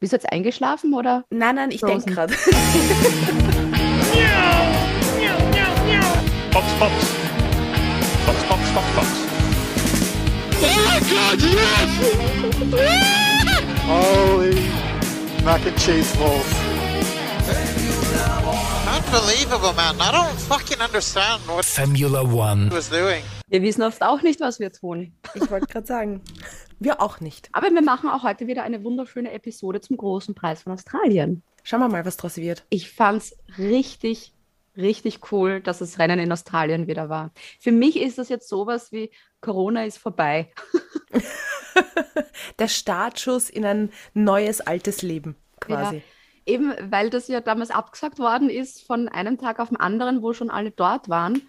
Bist du jetzt eingeschlafen oder? Nein, nein, ich denke gerade. Fox, Fox. Fox, Fox, Fox, Fox. Oh my god, yes! Holy mac and cheese balls. Unbelievable, man. I don't fucking understand what Formula One. was doing. Wir wissen oft auch nicht, was wir tun. Ich wollte gerade sagen, wir auch nicht. Aber wir machen auch heute wieder eine wunderschöne Episode zum großen Preis von Australien. Schauen wir mal, was draus wird. Ich fand's richtig, richtig cool, dass das Rennen in Australien wieder war. Für mich ist das jetzt sowas wie Corona ist vorbei. Der Startschuss in ein neues, altes Leben, quasi. Ja, eben, weil das ja damals abgesagt worden ist von einem Tag auf den anderen, wo schon alle dort waren.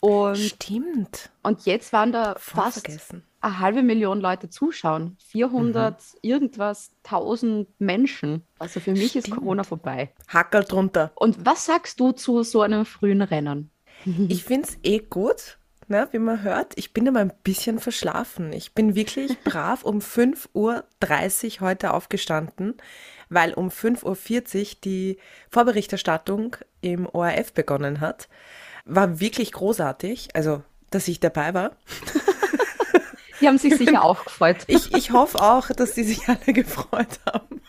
Und, Stimmt. und jetzt waren da Voll fast vergessen. Eine halbe Million Leute zuschauen. 400 irgendwas, 1000 Menschen. Also für mich ist Stimmt. Corona vorbei. Hackerl drunter. Und was sagst du zu so einem frühen Rennen? Ich finde es eh gut, ne, wie man hört. Ich bin immer ein bisschen verschlafen. Ich bin wirklich brav um 5.30 Uhr heute aufgestanden, weil um 5.40 Uhr die Vorberichterstattung im ORF begonnen hat. War wirklich großartig, also dass ich dabei war. Die haben sich sicher auch gefreut. Ich, ich hoffe auch, dass die sich alle gefreut haben.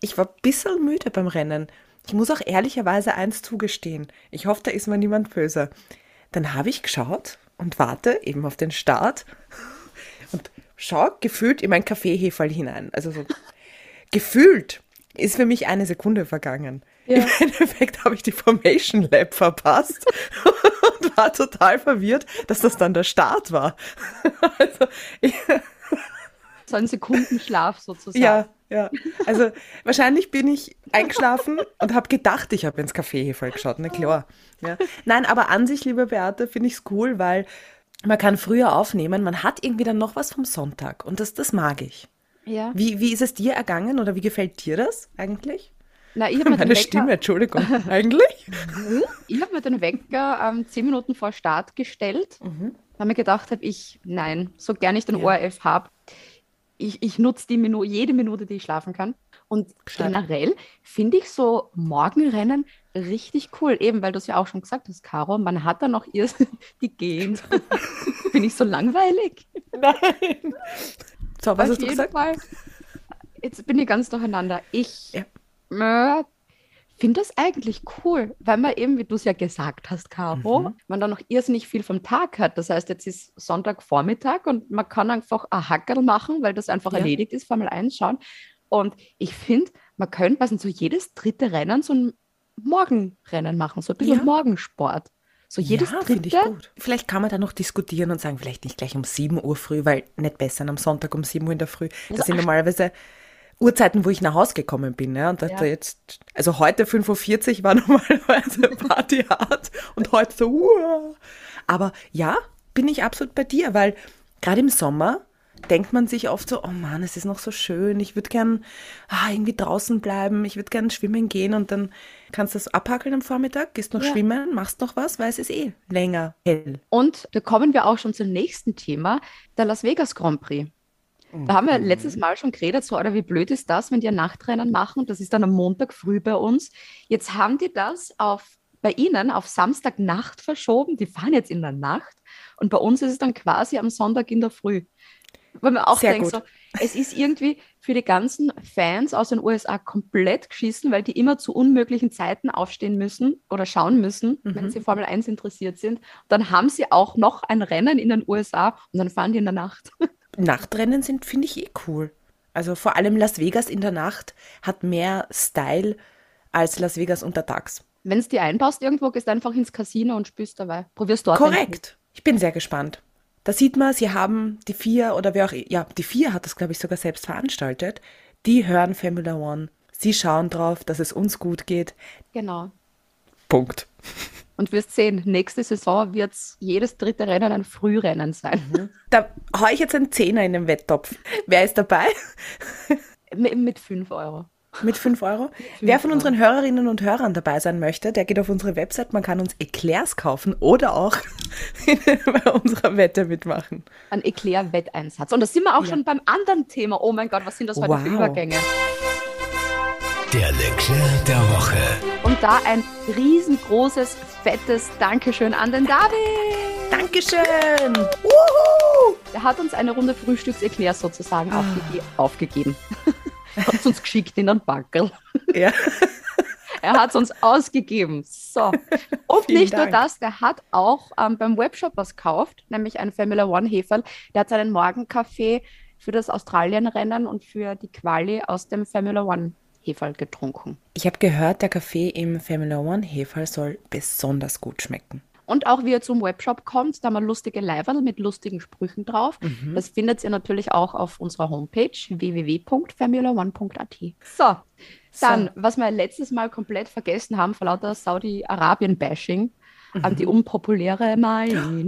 Ich war ein bisschen müde beim Rennen. Ich muss auch ehrlicherweise eins zugestehen. Ich hoffe, da ist mir niemand böse. Dann habe ich geschaut und warte eben auf den Start und schau gefühlt in mein Kaffeeheferl hinein. Also so gefühlt ist für mich eine Sekunde vergangen. Im Endeffekt habe ich die Formation Lab verpasst und war total verwirrt, dass das dann der Start war. Also, ich, So ein Sekundenschlaf sozusagen. ja, ja. Also wahrscheinlich bin ich eingeschlafen und habe gedacht, ich habe ins Kaffeeheferl geschaut, na klar. Ja. Nein, aber an sich, liebe Beate, finde ich es cool, weil man kann früher aufnehmen, man hat irgendwie dann noch was vom Sonntag und das, das mag ich. Ja. Wie, wie ist es dir ergangen oder wie gefällt dir das eigentlich? Na, ich habe Meine Wecker- Stimme, Entschuldigung. Eigentlich? ich hab mir den Wecker ähm, zehn Minuten vor Start gestellt, weil mir gedacht habe, ich, nein, so gern ich den Mhm. Ja. ORF habe, ich, ich nutze die Minu jede Minute, die ich schlafen kann. Und Gescheit. generell finde ich so Morgenrennen richtig cool, eben weil du es ja auch schon gesagt hast, Caro, man hat da noch ihr die gehen. Bin ich so langweilig? Nein. So, was Auf hast du gesagt? Fall. Jetzt bin ich ganz durcheinander. Ich Ja. äh, finde das eigentlich cool, weil man eben, wie du es ja gesagt hast, Caro, Mhm. man da noch irrsinnig viel vom Tag hat. Das heißt, jetzt ist Sonntagvormittag und man kann einfach ein Hackerl machen, weil das einfach Ja. erledigt ist, Formel 1 schauen. Und ich finde, man könnte, was so jedes dritte Rennen so ein Morgenrennen machen, so ein bisschen Ja. Morgensport. So jedes ja, finde ich dritte. gut. Vielleicht kann man da noch diskutieren und sagen, vielleicht nicht gleich um 7 Uhr früh, weil nicht besser am Sonntag um 7 Uhr in der Früh. Das Also sind normalerweise Uhrzeiten, wo ich nach Hause gekommen bin. Ja? Und da, Ja. jetzt, also heute 5.40 Uhr war normalerweise Party hart und heute so, uah. Aber ja, bin ich absolut bei dir, weil gerade im Sommer denkt man sich oft so, oh Mann, es ist noch so schön, ich würde gern ah, irgendwie draußen bleiben, ich würde gern schwimmen gehen und dann kannst du das abhackeln am Vormittag, gehst noch Ja. schwimmen, machst noch was, weil es ist eh länger hell. Und da kommen wir auch schon zum nächsten Thema, der Las Vegas Grand Prix. Da haben wir letztes Mal schon geredet, so, oder wie blöd ist das, wenn die ein Nachtrennen machen? Das ist dann am Montag früh bei uns. Jetzt haben die das auf, bei Ihnen auf Samstagnacht verschoben. Die fahren jetzt in der Nacht. Und bei uns ist es dann quasi am Sonntag in der Früh. Weil man auch Sehr denkt, so, es ist irgendwie für die ganzen Fans aus den USA komplett geschissen, weil die immer zu unmöglichen Zeiten aufstehen müssen oder schauen müssen, wenn Mhm. sie Formel 1 interessiert sind. Dann haben sie auch noch ein Rennen in den USA und dann fahren die in der Nacht. Nachtrennen sind, finde ich, eh cool. Also vor allem Las Vegas in der Nacht hat mehr Style als Las Vegas untertags. Wenn es dir einbaust irgendwo, gehst einfach ins Casino und spürst dabei. Probierst dort. Korrekt. Ich bin sehr gespannt. Da sieht man, sie haben die vier oder wer auch, ja, die vier hat das, glaube ich, sogar selbst veranstaltet. Die hören Formula One. Sie schauen drauf, dass es uns gut geht. Genau. Punkt. Und wirst sehen, nächste Saison wird jedes dritte Rennen ein Frührennen sein. Da hau ich jetzt einen Zehner in den Wetttopf. Wer ist dabei? mit, mit 5 Euro. Mit 5 Euro. Wer von unseren Hörerinnen und Hörern dabei sein möchte, der geht auf unsere Website. Man kann uns Eclairs kaufen oder auch bei unserer Wette mitmachen. Ein Eclair-Wetteinsatz. Und da sind wir auch schon beim anderen Thema. Oh mein Gott, was sind das heute für Wow. Übergänge? Der Leclerc der Woche. Und da ein riesengroßes, fettes Dankeschön an den David. Dankeschön! Wuhu! Der hat uns eine Runde Frühstückseklärs sozusagen aufgege aufgegeben. hat es uns geschickt in den Backel. Ja. Er hat es uns ausgegeben. So. Und Vielen nicht nur Dank. das, der hat auch ähm, beim Webshop was gekauft, nämlich ein Formula One Heferl. Der hat seinen Morgenkaffee für das Australienrennen und für die Quali aus dem Formula One Heferl getrunken. Ich habe gehört, der Kaffee im Formula One Heferl soll besonders gut schmecken. Und auch wie ihr zum Webshop kommt, da haben wir lustige Leiberl mit lustigen Sprüchen drauf. Das findet ihr natürlich auch auf unserer Homepage www.formula1.at. So, dann, was wir letztes Mal komplett vergessen haben, vor lauter Saudi-Arabien-Bashing, ähm, die unpopuläre Meinung.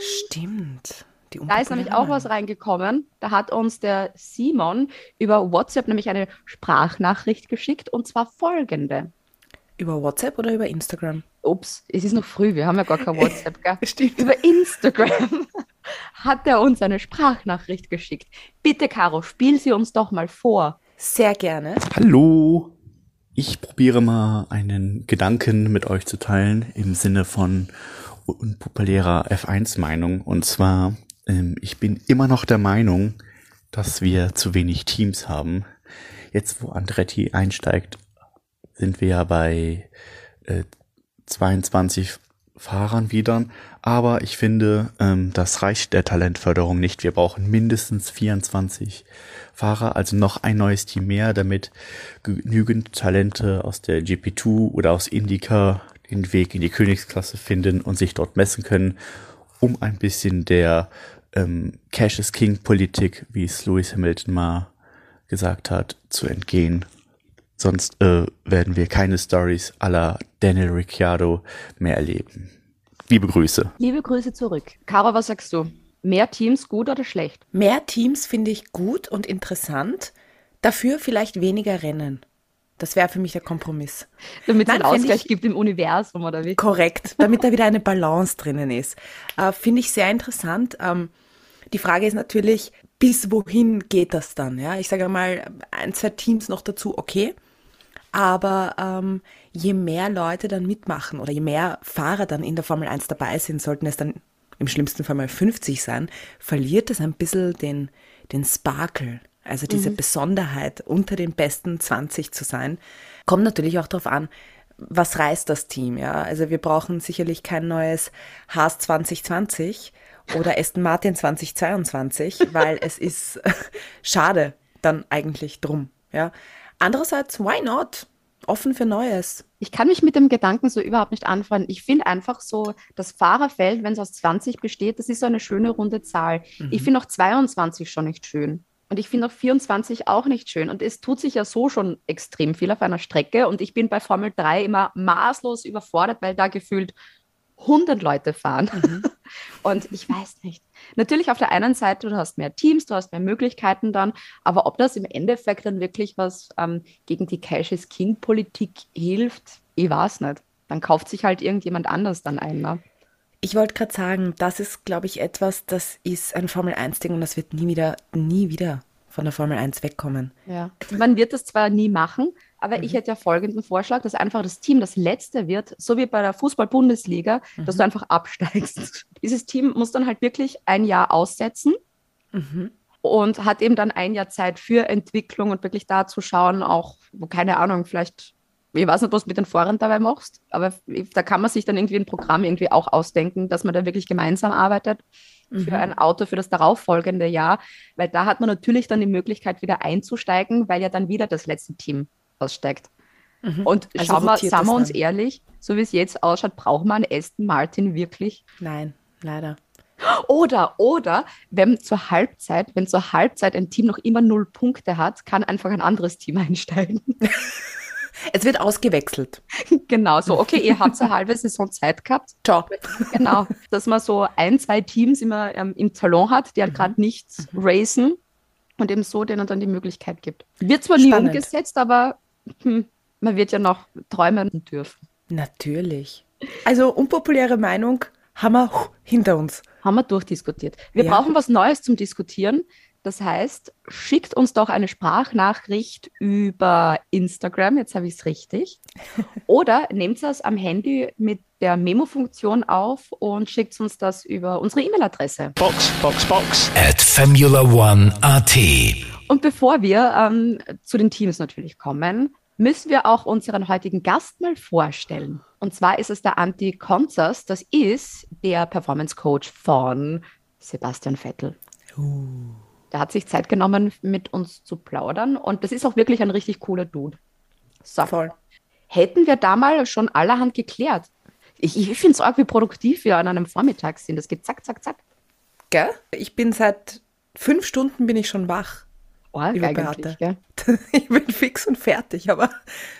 Stimmt. Da ist nämlich auch was reingekommen. Da hat uns der Simon über WhatsApp nämlich eine Sprachnachricht geschickt und zwar folgende. Über WhatsApp oder über Instagram? Ups, es ist noch früh, wir haben ja gar kein WhatsApp, gell? Stimmt. Über Instagram hat er uns eine Sprachnachricht geschickt. Bitte, Caro, spiel sie uns doch mal vor. Sehr gerne. Hallo! Ich probiere mal einen Gedanken mit euch zu teilen im Sinne von unpopulärer F1-Meinung. Und zwar, ähm, ich bin immer noch der Meinung, dass wir zu wenig Teams haben. Jetzt, wo Andretti einsteigt, sind wir ja bei äh, 22 Fahrern wieder. Aber ich finde, ähm, das reicht der Talentförderung nicht. Wir brauchen mindestens 24 Fahrer, also noch ein neues Team mehr, damit genügend Talente aus der GP2 oder aus Indica den Weg in die Königsklasse finden und sich dort messen können, um ein bisschen der ähm, Cash is King Politik, wie es Lewis Hamilton mal gesagt hat, zu entgehen. Sonst äh, werden wir keine Stories aller Daniel Ricciardo mehr erleben. Liebe Grüße. Liebe Grüße zurück. Caro, was sagst du? Mehr Teams gut oder schlecht? Mehr Teams finde ich gut und interessant. Dafür vielleicht weniger Rennen. Das wäre für mich der Kompromiss. Damit es einen Ausgleich ich- gibt im Universum, oder wie? Korrekt, damit da wieder eine Balance drinnen ist. Äh, Finde ich sehr interessant. Ähm, die Frage ist natürlich, bis wohin geht das dann? Ja, ich sage mal, ein, zwei Teams noch dazu, okay. Aber ähm, je mehr Leute dann mitmachen oder je mehr Fahrer dann in der Formel 1 dabei sind, sollten es dann im schlimmsten Fall mal 50 sein, verliert es ein bisschen den, den Sparkle, also diese Besonderheit, unter den besten 20 zu sein. Kommt natürlich auch darauf an, was reißt das Team, ja? Also wir brauchen sicherlich kein neues Haas 2020 oder Aston Martin 2022, weil es ist schade dann eigentlich drum, ja? Andererseits, why not? Offen für Neues. Ich kann mich mit dem Gedanken so überhaupt nicht anfreunden. Ich finde einfach so, das Fahrerfeld, wenn es aus 20 besteht, das ist so eine schöne runde Zahl. Ich finde auch 22 schon nicht schön. Und ich finde auch 24 auch nicht schön. Und es tut sich ja so schon extrem viel auf einer Strecke. Und ich bin bei Formel 3 immer maßlos überfordert, weil da gefühlt 100 Leute fahren. Und ich weiß nicht. Natürlich auf der einen Seite, du hast mehr Teams, du hast mehr Möglichkeiten dann, aber ob das im Endeffekt dann wirklich was ähm, gegen die Cash is King Politik hilft, ich weiß nicht. Dann kauft sich halt irgendjemand anders dann ein. Ne? Ich wollte gerade sagen, das ist, glaube ich, etwas, das ist ein Formel 1-Ding und das wird nie wieder, nie wieder von der Formel 1 wegkommen. Ja. Man wird das zwar nie machen, aber ich hätte ja folgenden Vorschlag, dass einfach das Team das letzte wird, so wie bei der Fußball-Bundesliga, dass du einfach absteigst. Dieses Team muss dann halt wirklich ein Jahr aussetzen und hat eben dann ein Jahr Zeit für Entwicklung und wirklich da zu schauen, auch, wo, keine Ahnung, vielleicht, ich weiß nicht, was du mit den Fahrern dabei machst, aber da kann man sich dann irgendwie ein Programm irgendwie auch ausdenken, dass man da wirklich gemeinsam arbeitet für ein Auto für das darauffolgende Jahr, weil da hat man natürlich dann die Möglichkeit, wieder einzusteigen, weil ja dann wieder das letzte Team aussteigt. Und Also schauen wir, sagen wir uns dann. ehrlich, so wie es jetzt ausschaut, braucht man einen Aston Martin wirklich? Nein, leider. Oder, oder, wenn zur Halbzeit, wenn zur Halbzeit ein Team noch immer null Punkte hat, kann einfach ein anderes Team einsteigen. Es wird ausgewechselt. genau, so, okay, ihr habt eine halbe Saison Zeit gehabt. Ciao. Genau, dass man so ein, zwei Teams immer ähm, im Salon hat, die halt gerade nichts racen und eben so denen dann die Möglichkeit gibt. Wird zwar nie Spannend. umgesetzt, aber hm, man wird ja noch träumen dürfen. Natürlich. Also unpopuläre Meinung haben wir hinter uns. Haben wir durchdiskutiert. Wir Ja. brauchen was Neues zum Diskutieren. Das heißt, schickt uns doch eine Sprachnachricht über Instagram, jetzt habe ich es richtig. Oder nehmt es am Handy mit der Memo-Funktion auf und schickt uns das über unsere E-Mail-Adresse. Box, Box, Box. At Formula One AT. Und bevor wir ähm, zu den Teams natürlich kommen, müssen wir auch unseren heutigen Gast mal vorstellen. Und zwar ist es der Anti Konzers, das ist der Performance Coach von Sebastian Vettel. Der hat sich Zeit genommen, mit uns zu plaudern und das ist auch wirklich ein richtig cooler Dude. So. Voll. Hätten wir da mal schon allerhand geklärt. Ich, ich finde es arg, wie produktiv wir an einem Vormittag sind. Das geht zack, zack, zack. Gell? Ich bin seit fünf Stunden bin ich schon wach. Gell? Ich bin fix und fertig, aber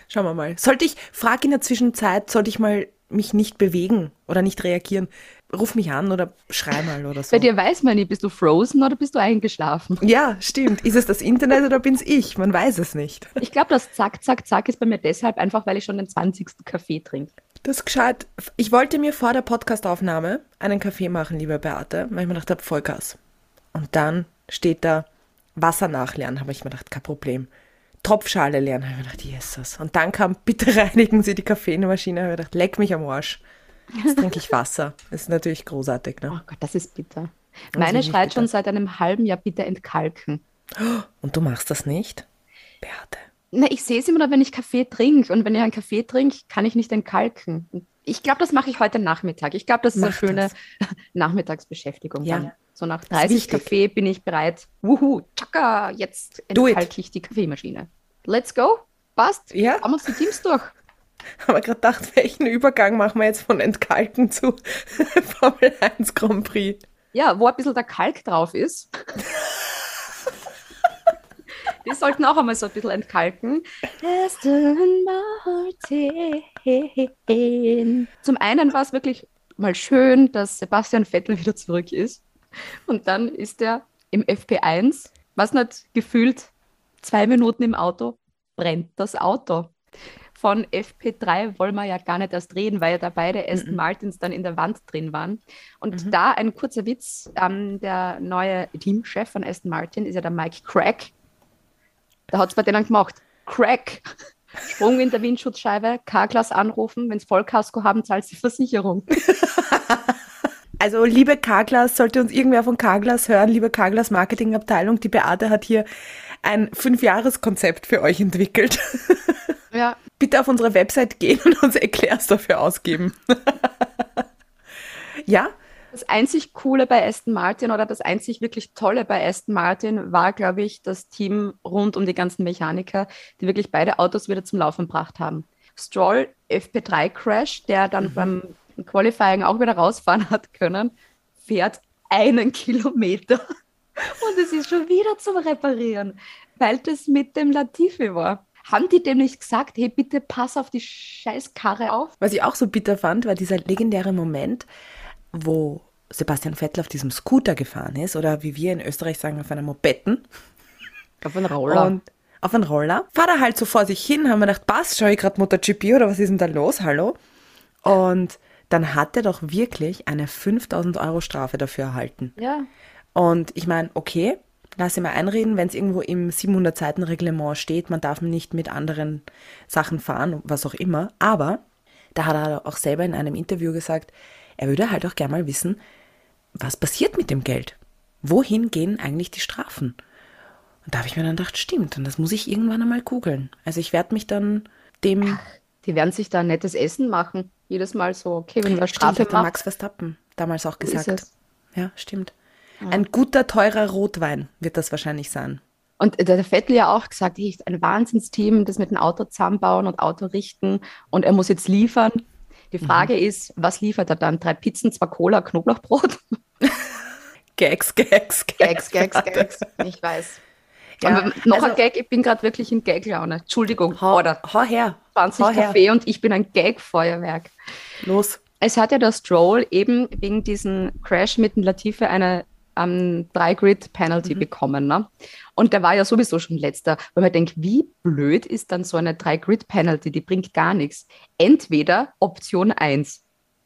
schauen wir mal. Sollte ich, frag in der Zwischenzeit, sollte ich mal mich nicht bewegen oder nicht reagieren? Ruf mich an oder schrei mal oder so. Bei dir weiß man nicht, bist du frozen oder bist du eingeschlafen? Ja, stimmt. Ist es das Internet oder bin's ich? Man weiß es nicht. Ich glaube, das Zack, Zack, Zack ist bei mir deshalb einfach, weil ich schon den 20. Kaffee trinke. Das gescheit. Ich wollte mir vor der Podcastaufnahme einen Kaffee machen, liebe Beate, weil ich mir gedacht habe, Vollgas. Und dann steht da Wasser nachleeren, habe ich mir gedacht, kein Problem. Tropfschale leeren, habe ich mir gedacht, Jesus. Und dann kam, bitte reinigen Sie die Kaffeemaschine, habe ich mir gedacht, leck mich am Arsch. Jetzt trinke ich Wasser. Das ist natürlich großartig, Oh ne? Gott, das ist bitter. Das Meine schreit bitter. schon seit einem halben Jahr bitte entkalken. Und du machst das nicht? Beate. Na, ich sehe es immer nur, wenn ich Kaffee trinke. Und wenn ich einen Kaffee trinke, kann ich nicht entkalken. Ich glaube, das mache ich heute Nachmittag. Ich glaube, das ist eine Mach schöne Nachmittagsbeschäftigung. Ja. Dann. So nach ist 30 wichtig. Kaffee bin ich bereit. Wuhu, tschakka, jetzt entkalke ich die Kaffeemaschine. Let's go. Passt. Ja. Haben wir uns die Teams durch. Haben wir gerade gedacht, welchen Übergang machen wir jetzt von Entkalken zu Formel 1 Grand Prix? Ja, wo ein bisschen der Kalk drauf ist. Die sollten auch einmal so ein bisschen entkalken. Aston Martin. Zum einen war es wirklich mal schön, dass Sebastian Vettel wieder zurück ist. Und dann ist er im FP1, was nicht gefühlt zwei Minuten im Auto, brennt das Auto. Von FP3 wollen wir ja gar nicht erst reden, weil ja da beide Aston Martins dann in der Wand drin waren. Und da ein kurzer Witz, ähm, der neue Teamchef von Aston Martin ist ja der Mike Crack. Da hat es bei denen gemacht. Crack. Sprung in der Windschutzscheibe, K-Class anrufen, wenn sie Vollkasko haben, zahlt die Versicherung. Also, liebe Carglass, sollte uns irgendwer von Carglass hören, liebe Carglass Marketingabteilung, die Beate hat hier ein Fünfjahreskonzept für euch entwickelt. Ja, Bitte auf unsere Website gehen und uns Erklärs dafür ausgeben. ja? Das einzig Coole bei Aston Martin oder das einzig wirklich Tolle bei Aston Martin war, glaube ich, das Team rund um die ganzen Mechaniker, die wirklich beide Autos wieder zum Laufen gebracht haben. Stroll, FP3-Crash, der dann beim Qualifying auch wieder rausfahren hat können, fährt einen Kilometer und es ist schon wieder zum Reparieren, weil das mit dem Latifi war. Haben die dem nicht gesagt, hey, bitte pass auf die scheiß Karre auf? Was ich auch so bitter fand, war dieser legendäre Moment, wo Sebastian Vettel auf diesem Scooter gefahren ist, oder wie wir in Österreich sagen, auf einer Mopetten. Auf einen Roller. Und auf einen Roller. Fahrt er halt so vor sich hin, haben wir gedacht, passt, schau ich gerade MotoGP oder was ist denn da los? Hallo? Und dann hat er doch wirklich eine 5000 Euro Strafe dafür erhalten. ja. Und ich meine, okay, lass ihn mal einreden, wenn es irgendwo im 700-Seiten-Reglement steht, man darf nicht mit anderen Sachen fahren, was auch immer. Aber da hat er auch selber in einem Interview gesagt, er würde halt auch gerne mal wissen, was passiert mit dem Geld? Wohin gehen eigentlich die Strafen? Und da habe ich mir dann gedacht, stimmt, und das muss ich irgendwann einmal googeln. Also ich werde mich dann dem Die werden sich da ein nettes Essen machen. Jedes Mal so, okay, wenn wir Stimmt, Strafe hat der machen. Max Verstappen damals auch gesagt. es. Ja, stimmt. Ein guter, teurer Rotwein wird das wahrscheinlich sein. Und der Vettel ja auch gesagt, hey, ein Wahnsinnsteam, das mit dem Auto zusammenbauen und Auto richten und er muss jetzt liefern. Die Frage Mhm. ist, was liefert er dann? Drei Pizzen, zwei Cola, Knoblauchbrot? Gags, Gags, Gags, Gags, Gags. Ich weiß. Ja, Aber noch also- ein Gag, ich bin gerade wirklich in Gag-Laune. Entschuldigung, Hau, oder hau her. 20 hau her. Kaffee und ich bin ein Gag-Feuerwerk. Los. Es hat ja der Stroll eben wegen diesem Crash mit dem Latifi eine ähm, Drei-Grid-Penalty Mhm. bekommen. Ne? Und der war ja sowieso schon letzter, weil man denkt, wie blöd ist dann so eine Drei-Grid-Penalty? Die bringt gar nichts. Entweder Option 1,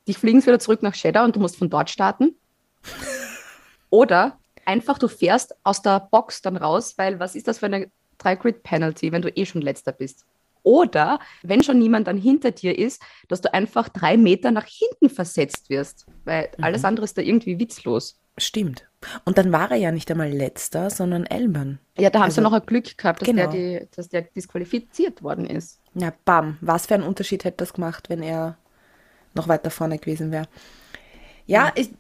dich fliegen sie wieder zurück nach Cheddar und du musst von dort starten. Oder einfach, du fährst aus der Box dann raus, weil was ist das für eine 3-Grid-Penalty, wenn du eh schon letzter bist? Oder wenn schon niemand dann hinter dir ist, dass du einfach drei Meter nach hinten versetzt wirst, weil Mhm. alles andere ist da irgendwie witzlos. Stimmt. Und dann war er ja nicht einmal letzter, sondern Elman. Ja, da haben Also- sie noch ein Glück gehabt, dass, Genau. der die, dass der disqualifiziert worden ist. Ja, bam. Was für einen Unterschied hätte das gemacht, wenn er noch weiter vorne gewesen wäre? Ja, ich,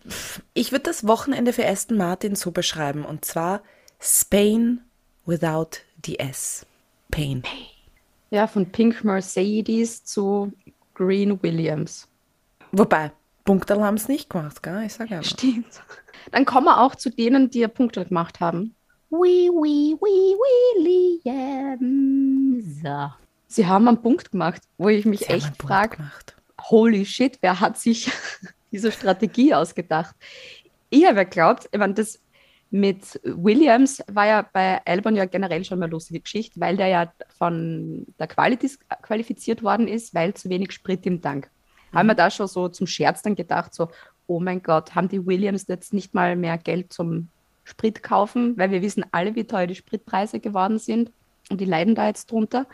ich würde das Wochenende für Aston Martin so beschreiben. Und zwar Spain without the S. Pain. Ja, von Pink Mercedes zu Green Williams. Wobei, Punkte haben es nicht gemacht, gell? Ich sage ja. Stimmt. Dann kommen wir auch zu denen, die ja Punkte gemacht haben. Wee, wee, wee, Williams. Sie haben einen Punkt gemacht, wo ich mich Sie echt Punkt frage, gemacht. holy shit, wer hat sich diese Strategie ausgedacht? Ich habe ja geglaubt, ich meine, das mit Williams war ja bei Albon ja generell schon mal lustige Geschichte, weil der ja von der Quali qualifiziert worden ist, weil zu wenig Sprit im Tank. Haben wir da schon so zum Scherz dann gedacht, so, oh mein Gott, haben die Williams jetzt nicht mal mehr Geld zum Sprit kaufen, weil wir wissen alle, wie teuer die Spritpreise geworden sind und die leiden da jetzt drunter.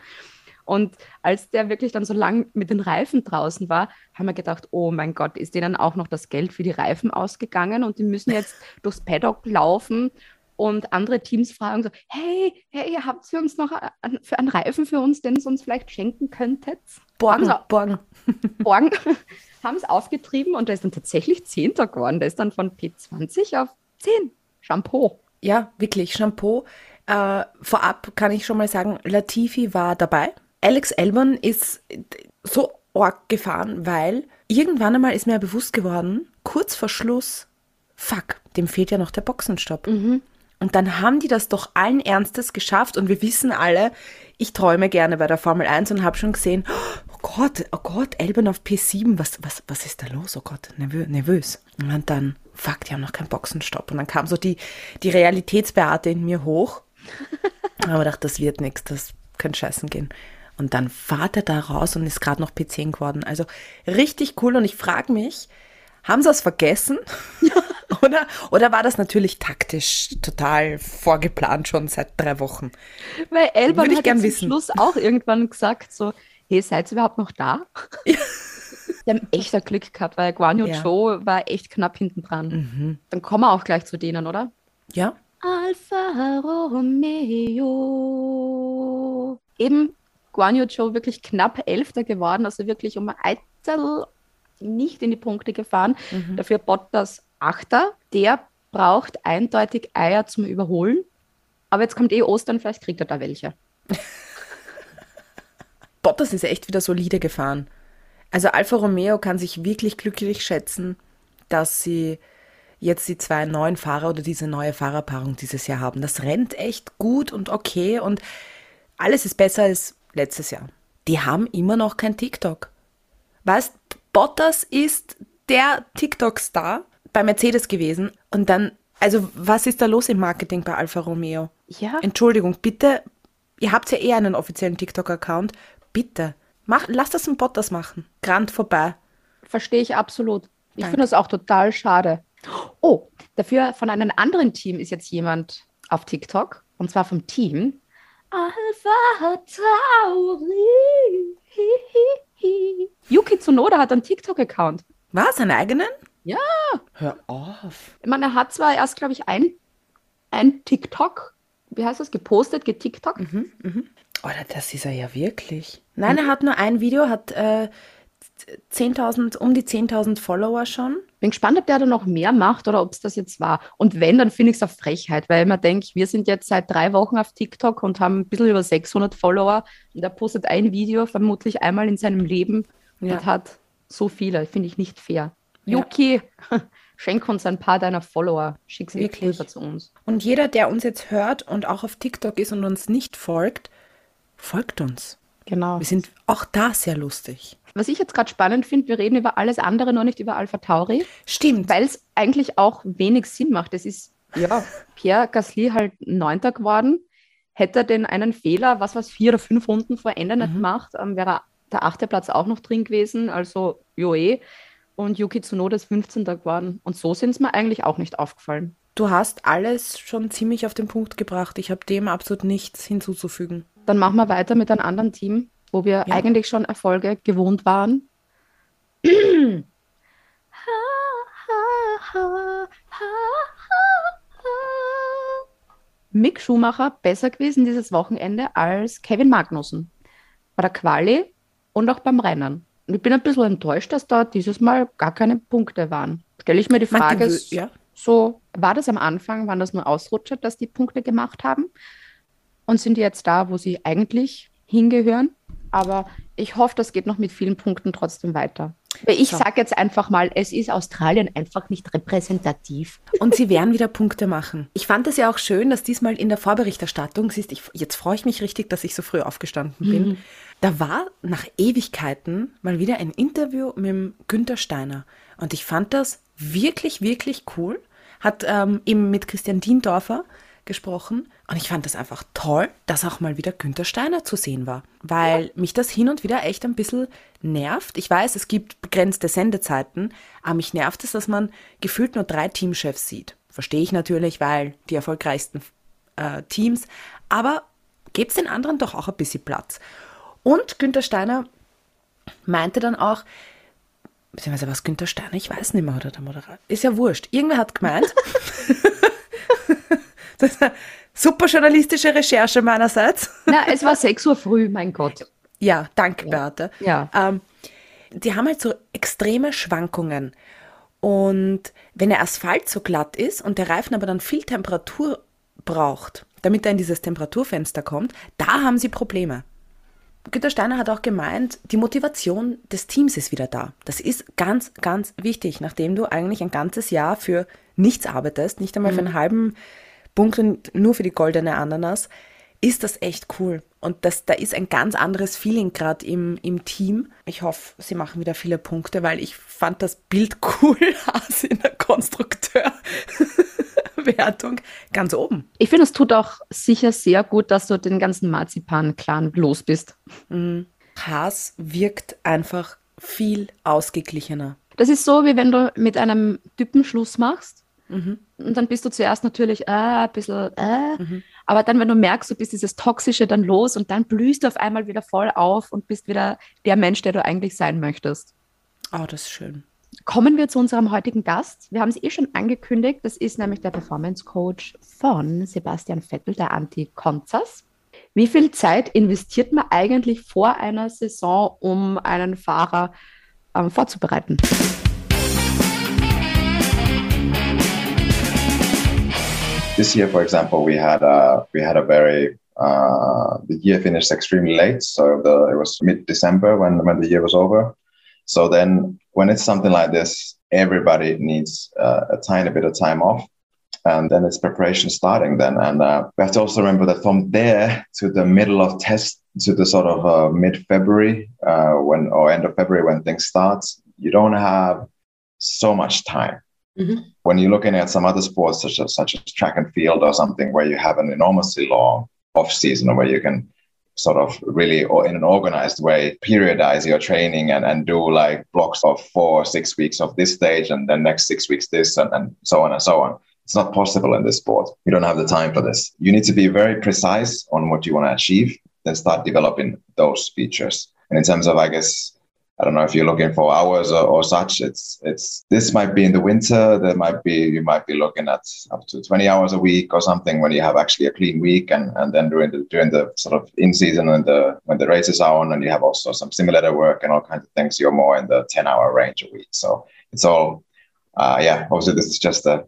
Und als der wirklich dann so lang mit den Reifen draußen war, haben wir gedacht, oh mein Gott, ist denen auch noch das Geld für die Reifen ausgegangen und die müssen jetzt durchs Paddock laufen und andere Teams fragen so, hey, hey, habt ihr uns noch an- für einen Reifen für uns, den ihr uns vielleicht schenken könntet? Borgen, Borgen. Morgen haben es aufgetrieben und der ist dann tatsächlich Zehnter geworden. Der ist dann von P20 auf 10. Shampoo. Ja, wirklich, Shampoo. Äh, vorab kann ich schon mal sagen, Latifi war dabei. Alex Albon ist so arg gefahren, weil irgendwann einmal ist mir ja bewusst geworden, kurz vor Schluss, fuck, dem fehlt ja noch der Boxenstopp. Und dann haben die das doch allen Ernstes geschafft und wir wissen alle, ich träume gerne bei der Formel 1 und habe schon gesehen, oh Gott, oh Gott, Albon auf P7, was, was, was ist da los? Oh Gott, nervö nervös. Und dann, fuck, die haben noch keinen Boxenstopp. Und dann kam so die, die Realitätsbeate in mir hoch. Aber ich dachte, das wird nichts, das könnte scheißen gehen. Und dann fahrt er da raus und ist gerade noch P10 geworden. Also richtig cool. Und ich frage mich, haben sie es vergessen? oder, oder war das natürlich taktisch total vorgeplant schon seit drei Wochen? Weil Würde ich hat gern ja wissen. Schluss auch irgendwann gesagt so, hey, seid ihr überhaupt noch da? Die haben echt ein Glück gehabt, weil Guanyu Ja. Zhou war echt knapp hinten dran. Dann kommen wir auch gleich zu denen, oder? Ja? Alfa Romeo. Eben Guanyu Zhou wirklich knapp Elfter geworden, also wirklich um ein Eitel nicht in die Punkte gefahren. Dafür Bottas Achter. Der braucht eindeutig Eier zum Überholen. Aber jetzt kommt eh Ostern, vielleicht kriegt er da welche. Bottas ist echt wieder solide gefahren. Also Alfa Romeo kann sich wirklich glücklich schätzen, dass sie jetzt die zwei neuen Fahrer oder diese neue Fahrerpaarung dieses Jahr haben. Das rennt echt gut und okay und alles ist besser als letztes Jahr. Die haben immer noch kein TikTok. Weißt, Bottas ist der TikTok-Star bei Mercedes gewesen und dann, also was ist da los im Marketing bei Alfa Romeo? Ja. Entschuldigung, bitte, ihr habt ja eh einen offiziellen TikTok-Account, bitte, mach, lasst das ein Bottas machen. Grand vorbei. Verstehe ich absolut. Ich finde das auch total schade. Oh, dafür von einem anderen Team ist jetzt jemand auf TikTok. Und zwar vom Team Alpha Tauri. Yuki Tsunoda hat einen TikTok-Account. Was, einen eigenen? Ja. Hör auf. Ich meine, er hat zwar erst, glaube ich, ein, ein TikTok, wie heißt das, gepostet, getiktokt. Oder das ist er ja wirklich. Nein, er hat nur ein Video, hat äh, 10.000, um die 10.000 Follower schon. Bin gespannt, ob der da noch mehr macht oder ob es das jetzt war. Und wenn, dann finde ich es eine Frechheit, weil man denkt, wir sind jetzt seit drei Wochen auf TikTok und haben ein bisschen über 600 Follower und er postet ein Video vermutlich einmal in seinem Leben Ja. und hat so viele. Finde ich nicht fair. Ja. Yuki, schenk uns ein paar deiner Follower. Schick sie Wirklich. rüber zu uns. Und jeder, der uns jetzt hört und auch auf TikTok ist und uns nicht folgt, folgt uns. Genau. Wir sind auch da sehr lustig. Was ich jetzt gerade spannend finde, wir reden über alles andere, nur nicht über Alpha Tauri. Stimmt. weil es eigentlich auch wenig Sinn macht. Es ist, ja, Pierre Gasly halt Neunter geworden. Hätte er den einen Fehler, was was vier oder fünf Runden vor Ende nicht gemacht, ähm, wäre der achte Platz auch noch drin gewesen. Also, Joe. Und Yuki Tsunoda ist 15. geworden. Und so sind es mir eigentlich auch nicht aufgefallen. du hast alles schon ziemlich auf den Punkt gebracht. Ich habe dem absolut nichts hinzuzufügen. Dann machen wir weiter mit einem anderen Team, wo wir Ja. eigentlich schon Erfolge gewohnt waren. Mick Schumacher besser gewesen dieses Wochenende als Kevin Magnussen. Bei der Quali und auch beim Rennen. Und ich bin ein bisschen enttäuscht, dass da dieses Mal gar keine Punkte waren. Stelle ich mir die Frage, Wö- ja? so war das am Anfang, waren das nur Ausrutscher, dass die Punkte gemacht haben? Und sind die jetzt da, wo sie eigentlich hingehören? Aber ich hoffe, das geht noch mit vielen Punkten trotzdem weiter. Ich So. sage jetzt einfach mal, es ist Australien einfach nicht repräsentativ. Und sie werden wieder Punkte machen. Ich fand es ja auch schön, dass diesmal in der Vorberichterstattung, siehst, ich, jetzt freue ich mich richtig, dass ich so früh aufgestanden bin. Da war nach Ewigkeiten mal wieder ein Interview mit dem Günther Steiner. Und ich fand das wirklich, wirklich cool. Hat ähm, eben mit Christian Diendorfer gesprochen. Und ich fand das einfach toll, dass auch mal wieder Günther Steiner zu sehen war. Weil mich das hin und wieder echt ein bisschen nervt. Ich weiß, es gibt begrenzte Sendezeiten, aber mich nervt es, dass man gefühlt nur drei Teamchefs sieht. Verstehe ich natürlich, weil die erfolgreichsten äh, Teams. Aber gebt den anderen doch auch ein bisschen Platz. Und Günther Steiner meinte dann auch, beziehungsweise was Günther Steiner, ich weiß nicht mehr, oder der Moderator, ist ja wurscht. Irgendwer hat gemeint, das ist eine super journalistische Recherche meinerseits. Na, es war 6 Uhr früh, mein Gott. Ja, danke, Beate. Ja. Ähm, die haben halt so extreme Schwankungen. Und wenn der Asphalt so glatt ist und der Reifen aber dann viel Temperatur braucht, damit er in dieses Temperaturfenster kommt, da haben sie Probleme. Günter Steiner hat auch gemeint, die Motivation des Teams ist wieder da. Das ist ganz, ganz wichtig, nachdem du eigentlich ein ganzes Jahr für nichts arbeitest, nicht einmal für einen halben Punkt und nur für die goldene Ananas, ist das echt cool. Und das, da ist ein ganz anderes Feeling gerade im, im Team. Ich hoffe, sie machen wieder viele Punkte, weil ich fand das Bild cool, Hase in der Konstrukteurwertung ganz oben. Ich finde, es tut auch sicher sehr gut, dass du den ganzen Marzipan-Clan los bist. Haas wirkt einfach viel ausgeglichener. Das ist so, wie wenn du mit einem Typen Schluss machst. Und dann bist du zuerst natürlich äh, ein bisschen, äh, aber dann, wenn du merkst, du bist dieses Toxische dann los und dann blühst du auf einmal wieder voll auf und bist wieder der Mensch, der du eigentlich sein möchtest. Oh, das ist schön. Kommen wir zu unserem heutigen Gast. Wir haben es eh schon angekündigt. Das ist nämlich der Performance Coach von Sebastian Vettel, der Anti-Konzers. Wie viel Zeit investiert man eigentlich vor einer Saison, um einen Fahrer ähm, vorzubereiten? This year, for example, we had a we had a very uh, the year finished extremely late, so the, it was mid December when when the year was over. So then, when it's something like this, everybody needs uh, a tiny bit of time off, and then it's preparation starting. Then, and uh, we have to also remember that from there to the middle of test to the sort of uh, mid February uh, when or end of February when things start, you don't have so much time Mm-hmm. when you're looking at some other sports such as such as track and field or something where you have an enormously long off season where you can sort of really or in an organized way periodize your training and, and do like blocks of four or six weeks of this stage and then next six weeks this and, and so on and so on. It's not possible in this sport. You don't have the time for this. You need to be very precise on what you want to achieve then start developing those features. And in terms of i guess I don't know if you're looking for hours or, or such. It's it's this might be in the winter. There might be you might be looking at up to 20 hours a week or something when you have actually a clean week, and and then during the during the sort of in season when the when the races are on, and you have also some simulator work and all kinds of things. You're more in the 10 hour range a week. So it's all uh, yeah. Obviously, this is just the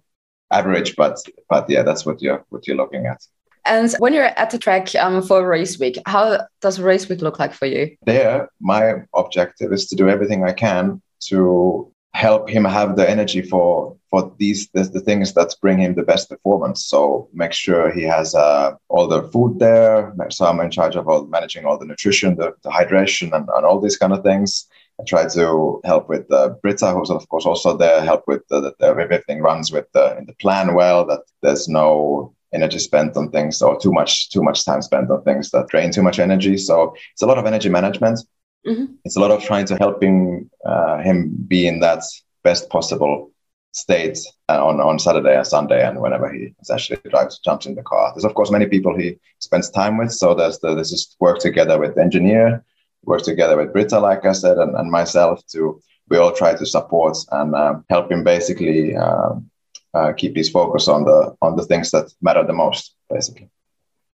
average, but but yeah, that's what you're what you're looking at. And when you're at the track um, for race week, how does race week look like for you? there, my objective is to do everything I can to help him have the energy for for these the, the things that bring him the best performance. So make sure he has uh, all the food there. So I'm in charge of all managing all the nutrition, the, the hydration, and, and all these kind of things. I try to help with uh, Britta, who's of course also there, help with the, the, the everything runs with the in the plan well. That there's no energy spent on things or too much too much time spent on things that drain too much energy. So it's a lot of energy management. Mhm. It's a lot of trying to helping uh, him be in that best possible state uh, on, on Saturday and Sunday and whenever he essentially drives, jumps in the car. There's of course many people he spends time with. So there's the, this is work together with the engineer, work together with Britta, like I said, and, and myself to, we all try to support and um, help him basically um, uh, keep his focus on the, on the things that matter the most, basically.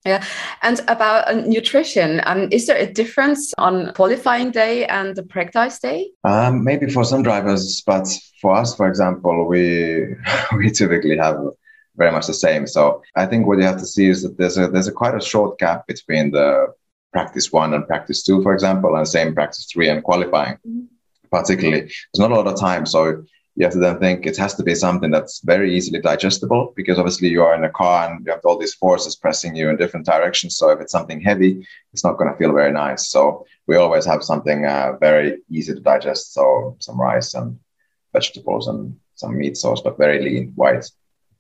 Yeah, and about uh, nutrition, um, is there a difference on qualifying day and the practice day? Um, maybe for some drivers, but for us, for example, we we typically have very much the same. So I think what you have to see is that there's a there's a quite a short gap between the practice one and practice two, for example, and same practice three and qualifying. Mm-hmm. Particularly, there's not a lot of time, so have to then think it has to be something that's very easily digestible because obviously you are in a car and you have all these forces pressing you in different directions. So if it's something heavy, it's not going to feel very nice. So we always have something uh, very easy to digest. So some rice and vegetables and some meat sauce, but very lean, white.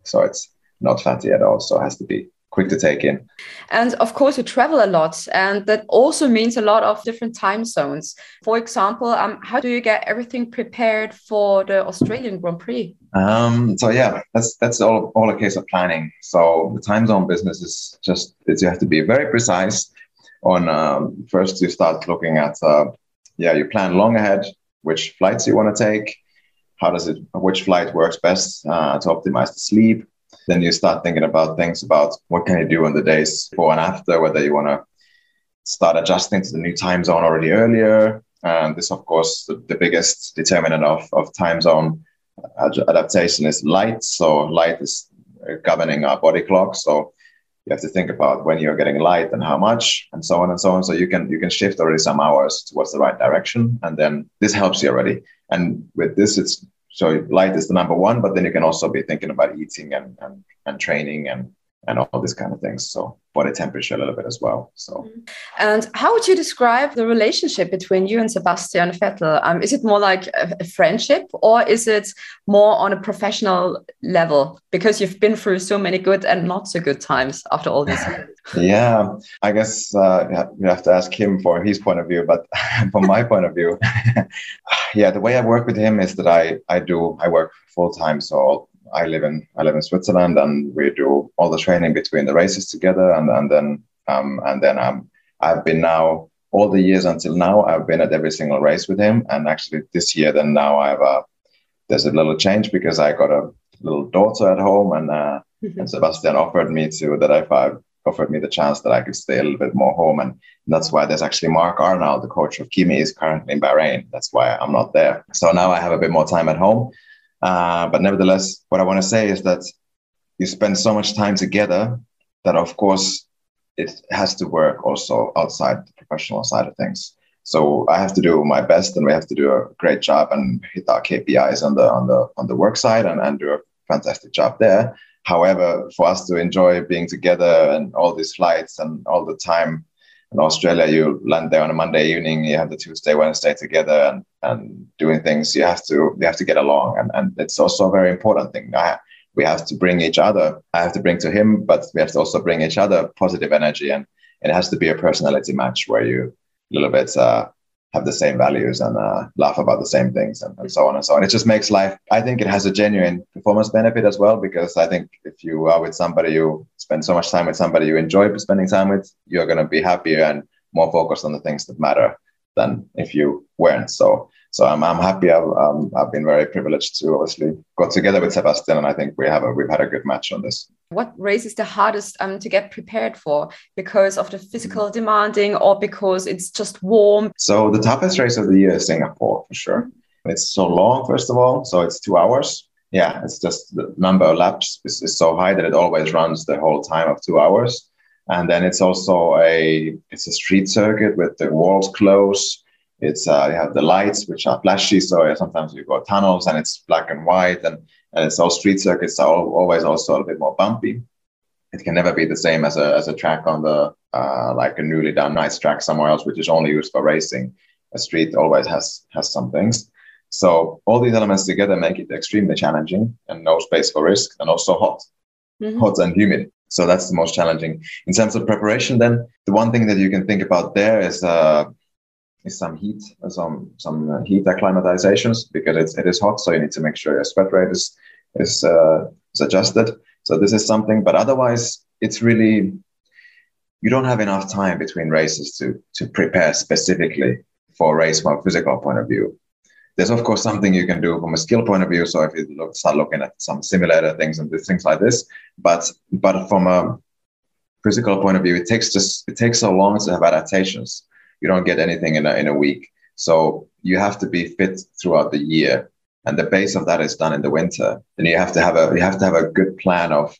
So it's not fatty at all. So it has to be quick to take in. And of course, you travel a lot, and that also means a lot of different time zones. For example, um, how do you get everything prepared for the Australian Grand Prix? Um, so yeah, that's that's all, all a case of planning. So the time zone business is just you have to be very precise. On um, first, you start looking at uh, yeah, you plan long ahead which flights you want to take. How does it? Which flight works best uh, to optimize the sleep? Then you start thinking about things about what can you do on the days before and after, whether you want to start adjusting to the new time zone already earlier. And this, of course, the, the biggest determinant of, of time zone adaptation is light. So light is uh, governing our body clock. So you have to think about when you're getting light and how much and so on and so on. So you can you can shift already some hours towards the right direction. And then this helps you already. And with this, it's so light is the number one, but then you can also be thinking about eating and, and, and training and, and all these kind of things. So body temperature a little bit as well. So, mm-hmm. and how would you describe the relationship between you and Sebastian Vettel? Um, is it more like a, a, friendship, or is it more on a professional level? Because you've been through so many good and not so good times after all this. yeah, I guess uh, you have to ask him for his point of view, but from my point of view, yeah, the way I work with him is that I I do I work full time, so I live in I live in Switzerland, and we do all the training between the races together, and and then um and then um I've been now all the years until now I've been at every single race with him, and actually this year then now I have a there's a little change because I got a little daughter at home, and uh, mm-hmm. and Sebastian offered me to that if I offered me the chance that I could stay a little bit more home, and that's why there's actually Mark Arnold, the coach of Kimi, is currently in Bahrain. That's why I'm not there. So now I have a bit more time at home uh, but nevertheless, what I want to say is that you spend so much time together that, of course, it has to work also outside the professional side of things. So I have to do my best, and we have to do a great job and hit our KPIs on the on the on the work side, and, and do a fantastic job there. However, for us to enjoy being together and all these flights and all the time in Australia, you land there on a Monday evening, you have the Tuesday, Wednesday together and, and doing things. You have to you have to get along, and, and it's also a very important thing. I, we have to bring each other. I have to bring to him, but we have to also bring each other positive energy, and, and it has to be a personality match where you a little bit uh, have the same values and uh, laugh about the same things and, and, so on and so on. It just makes life, I think it has a genuine performance benefit as well, because I think if you are with somebody, you spend so much time with somebody you enjoy spending time with, you're going to be happier and more focused on the things that matter than if you weren't. So so I'm, I'm happy. I've, um, I've been very privileged to obviously got together with Sebastian, and I think we have a, we've had a good match on this. What race is the hardest um, to get prepared for because of the physical demanding, or because it's just warm? So the toughest race of the year is Singapore for sure. It's so long, first of all, so it's two hours. Yeah, it's just the number of laps is, is so high that it always runs the whole time of two hours. And then it's also a it's a street circuit with the walls closed it's uh, you have the lights which are flashy, so sometimes you go tunnels and it's black and white, and, and so street circuits are always also a bit more bumpy. It can never be the same as a as a track on the uh, like a newly done nice track somewhere else, which is only used for racing. A street always has has some things. So all these elements together make it extremely challenging and no space for risk, and also hot, mm-hmm. hot and humid. So that's the most challenging. In terms of preparation, then the one thing that you can think about there is uh, is some heat, some some uh, heat acclimatizations because it's, it is hot, so you need to make sure your sweat rate is is, uh, is adjusted. So this is something, but otherwise, it's really you don't have enough time between races to to prepare specifically for a race from a physical point of view. There's of course something you can do from a skill point of view. So if you look, start looking at some simulator things and things like this, but but from a physical point of view, it takes just it takes so long to have adaptations. You don't get anything in a, in a week. So you have to be fit throughout the year, and the base of that is done in the winter. Then you have to have a you have to have a good plan of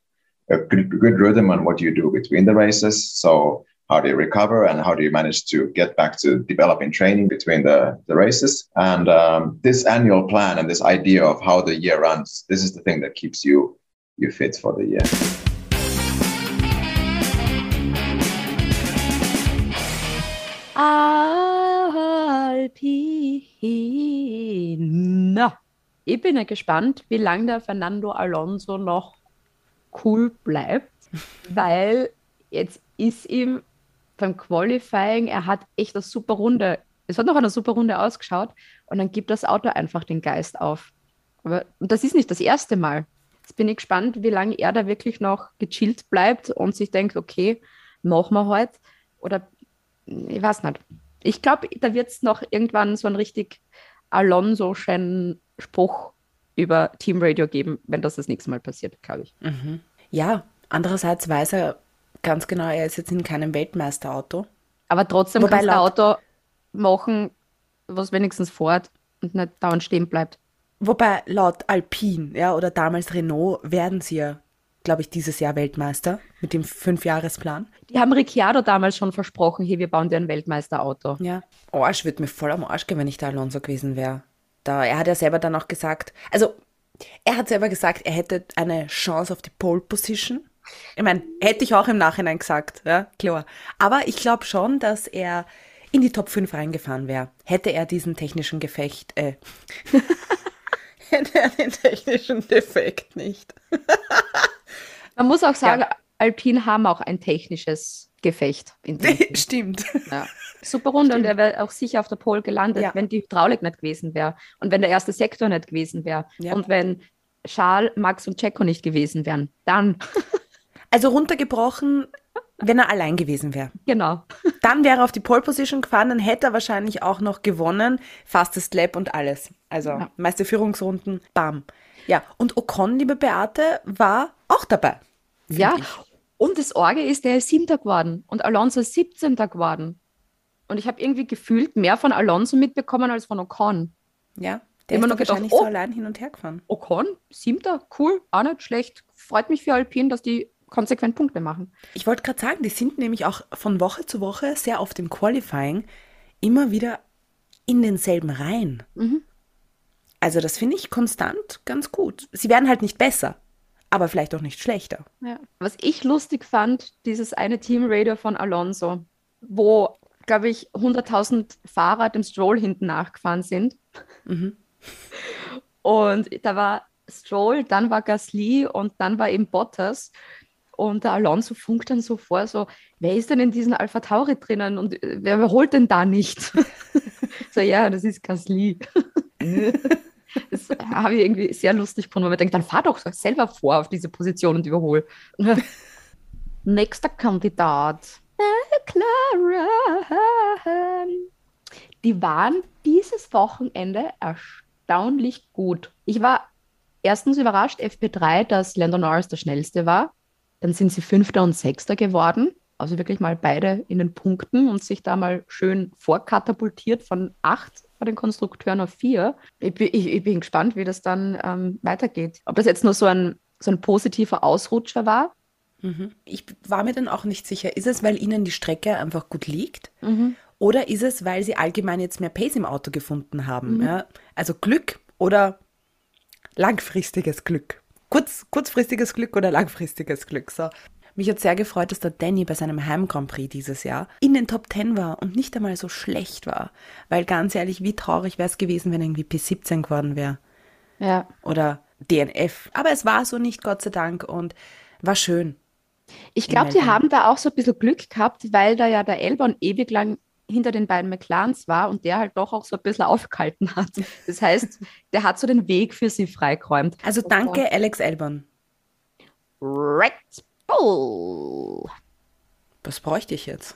a good, good rhythm on what you do between the races. So how do you recover and how do you manage to get back to developing training between the, the races and um, this annual plan and this idea of how the year runs this is the thing that keeps you you fit for the year Alpin. Na, ich bin ja gespannt, wie lange der Fernando Alonso noch cool bleibt, weil jetzt ist ihm beim Qualifying, er hat echt eine super Runde, es hat noch eine super Runde ausgeschaut und dann gibt das Auto einfach den Geist auf. Aber und das ist nicht das erste Mal. Jetzt bin ich gespannt, wie lange er da wirklich noch gechillt bleibt und sich denkt, okay, machen wir heute. Oder ich weiß nicht. Ich glaube, da wird es noch irgendwann so einen richtig Alonso-schen Spruch über Team Radio geben, wenn das das nächste Mal passiert, glaube ich. Mhm. Ja, andererseits weiß er ganz genau, er ist jetzt in keinem Weltmeisterauto. Aber trotzdem Wobei kannst du Auto machen, was wenigstens fährt und nicht dauernd stehen bleibt. Wobei laut Alpine, ja, oder damals Renault, werden sie ja, glaube ich, dieses Jahr Weltmeister mit dem Fünfjahresplan. Die haben Ricciardo damals schon versprochen, hey, wir bauen dir ein Weltmeisterauto. Ja. Arsch würde mir voll am Arsch gehen, wenn ich da Alonso gewesen wäre. Da, er hat ja selber dann auch gesagt, also er hat selber gesagt, er hätte eine Chance auf die Pole Position. Ich meine, hätte ich auch im Nachhinein gesagt, ja, klar. Aber ich glaube schon, dass er in die Top 5 reingefahren wäre. Hätte er diesen technischen Gefecht, äh, hätte er den technischen Defekt nicht. Man muss auch sagen, Alpine haben auch ein technisches Gefecht. Stimmt. ja. Super Runde und er wäre auch sicher auf der Pole gelandet, Ja. wenn die Hydraulik nicht gewesen wäre und wenn der erste Sektor nicht gewesen wäre Ja. und wenn Charles, Max und Checo nicht gewesen wären. Dann, Also runtergebrochen, wenn er allein gewesen wäre. genau. Dann wäre er auf die Pole Position gefahren, dann hätte er wahrscheinlich auch noch gewonnen. Fastest Lap und alles. Also Ja. meiste Führungsrunden, bam. Ja, und Ocon, liebe Beate, war auch dabei. Ja, ich. und das Orge ist, der ist Siebter geworden und Alonso ist 17. geworden. Und ich habe irgendwie gefühlt mehr von Alonso mitbekommen als von Ocon. Ja, der Immer ist noch gedacht, oh. so allein hin und her gefahren. Ocon, Siebter, cool, auch nicht schlecht. Freut mich für Alpine, dass die konsequent Punkte machen. Ich wollte gerade sagen, die sind nämlich auch von Woche zu Woche sehr oft im Qualifying immer wieder in denselben Reihen. Mhm. Also das finde ich konstant ganz gut. Sie werden halt nicht besser, aber vielleicht auch nicht schlechter. Ja. Was ich lustig fand, dieses eine Teamradio von Alonso, wo, glaube ich, 100.000 Fahrer dem Stroll hinten nachgefahren sind. Mhm. Und da war Stroll, dann war Gasly und dann war eben Bottas. Und der Alonso funkt dann so vor, so, wer ist denn in diesen Alpha Tauri drinnen und äh, wer überholt denn da nicht? so, ja, das ist Gasly. das habe ich irgendwie sehr lustig gefunden, weil man denkt, dann fahr doch selber vor auf diese Position und überhol. Nächster Kandidat. McLaren. Die waren dieses Wochenende erstaunlich gut. Ich war erstens überrascht, FP3, dass Lando Norris der schnellste war. Dann sind sie Fünfter und Sechster geworden. Also wirklich mal beide in den Punkten und sich da mal schön vorkatapultiert von acht bei den Konstrukteuren auf vier. Ich bin, ich, ich bin gespannt, wie das dann ähm, weitergeht. Ob das jetzt nur so ein, so ein positiver Ausrutscher war. Mhm. Ich war mir dann auch nicht sicher, ist es, weil ihnen die Strecke einfach gut liegt? Oder ist es, weil sie allgemein jetzt mehr Pace im Auto gefunden haben? Ja? Also Glück oder langfristiges Glück? Kurz, kurzfristiges Glück oder langfristiges Glück? So. Mich hat sehr gefreut, dass der Danny bei seinem Heim Grand Prix dieses Jahr in den Top 10 war und nicht einmal so schlecht war. Weil ganz ehrlich, wie traurig wäre es gewesen, wenn er irgendwie P17 geworden wäre Ja. oder DNF. Aber es war so nicht, Gott sei Dank, und war schön. Ich glaube, die haben da auch so ein bisschen Glück gehabt, weil da ja der Elbon ewig lang hinter den beiden McLarens war und der halt doch auch so ein bisschen aufgehalten hat. Das heißt, der hat so den Weg für sie freigeräumt. Also danke, Alex Elbern. Red Bull. Was bräuchte ich jetzt?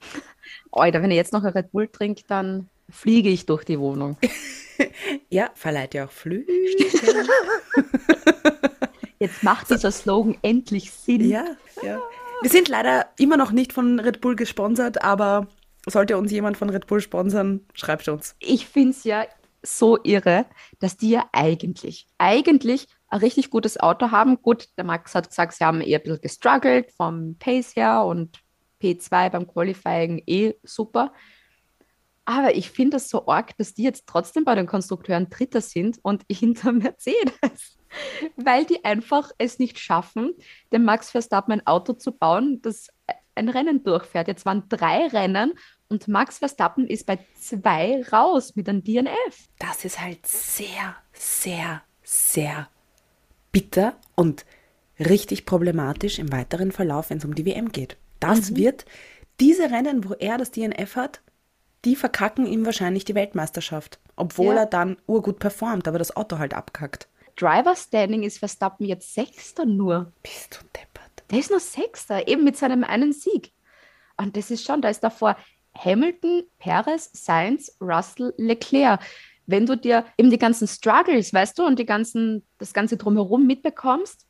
Alter, wenn ich jetzt noch ein Red Bull trinke, dann fliege ich durch die Wohnung. Ja, verleiht ja auch Flügel. Jetzt macht dieser Slogan endlich Sinn. ja, ja. Wir sind leider immer noch nicht von Red Bull gesponsert, aber sollte uns jemand von Red Bull sponsern, schreibt uns. Ich finde es ja so irre, dass die ja eigentlich, eigentlich ein richtig gutes Auto haben. Gut, der Max hat gesagt, sie haben eher ein bisschen gestruggelt vom Pace her und P2 beim Qualifying eh super. Aber ich finde das so arg, dass die jetzt trotzdem bei den Konstrukteuren Dritter sind und hinter Mercedes. Weil die einfach es nicht schaffen, dem Max Verstappen ein Auto zu bauen, das ein Rennen durchfährt. Jetzt waren drei Rennen und Max Verstappen ist bei zwei raus mit einem DNF. Das ist halt sehr, sehr, sehr bitter und richtig problematisch im weiteren Verlauf, wenn es um die WM geht. Das wird diese Rennen, wo er das DNF hat, die verkacken ihm wahrscheinlich die Weltmeisterschaft, obwohl Ja. er dann urgut performt, aber das Auto halt abkackt. Driver Standing ist Verstappen jetzt Sechster nur. Bist du deppert? Der ist nur Sechster, eben mit seinem einen Sieg. Und das ist schon, da ist davor Hamilton, Perez, Sainz, Russell, Leclerc. Wenn du dir eben die ganzen Struggles, weißt du, und die ganzen, das Ganze drumherum mitbekommst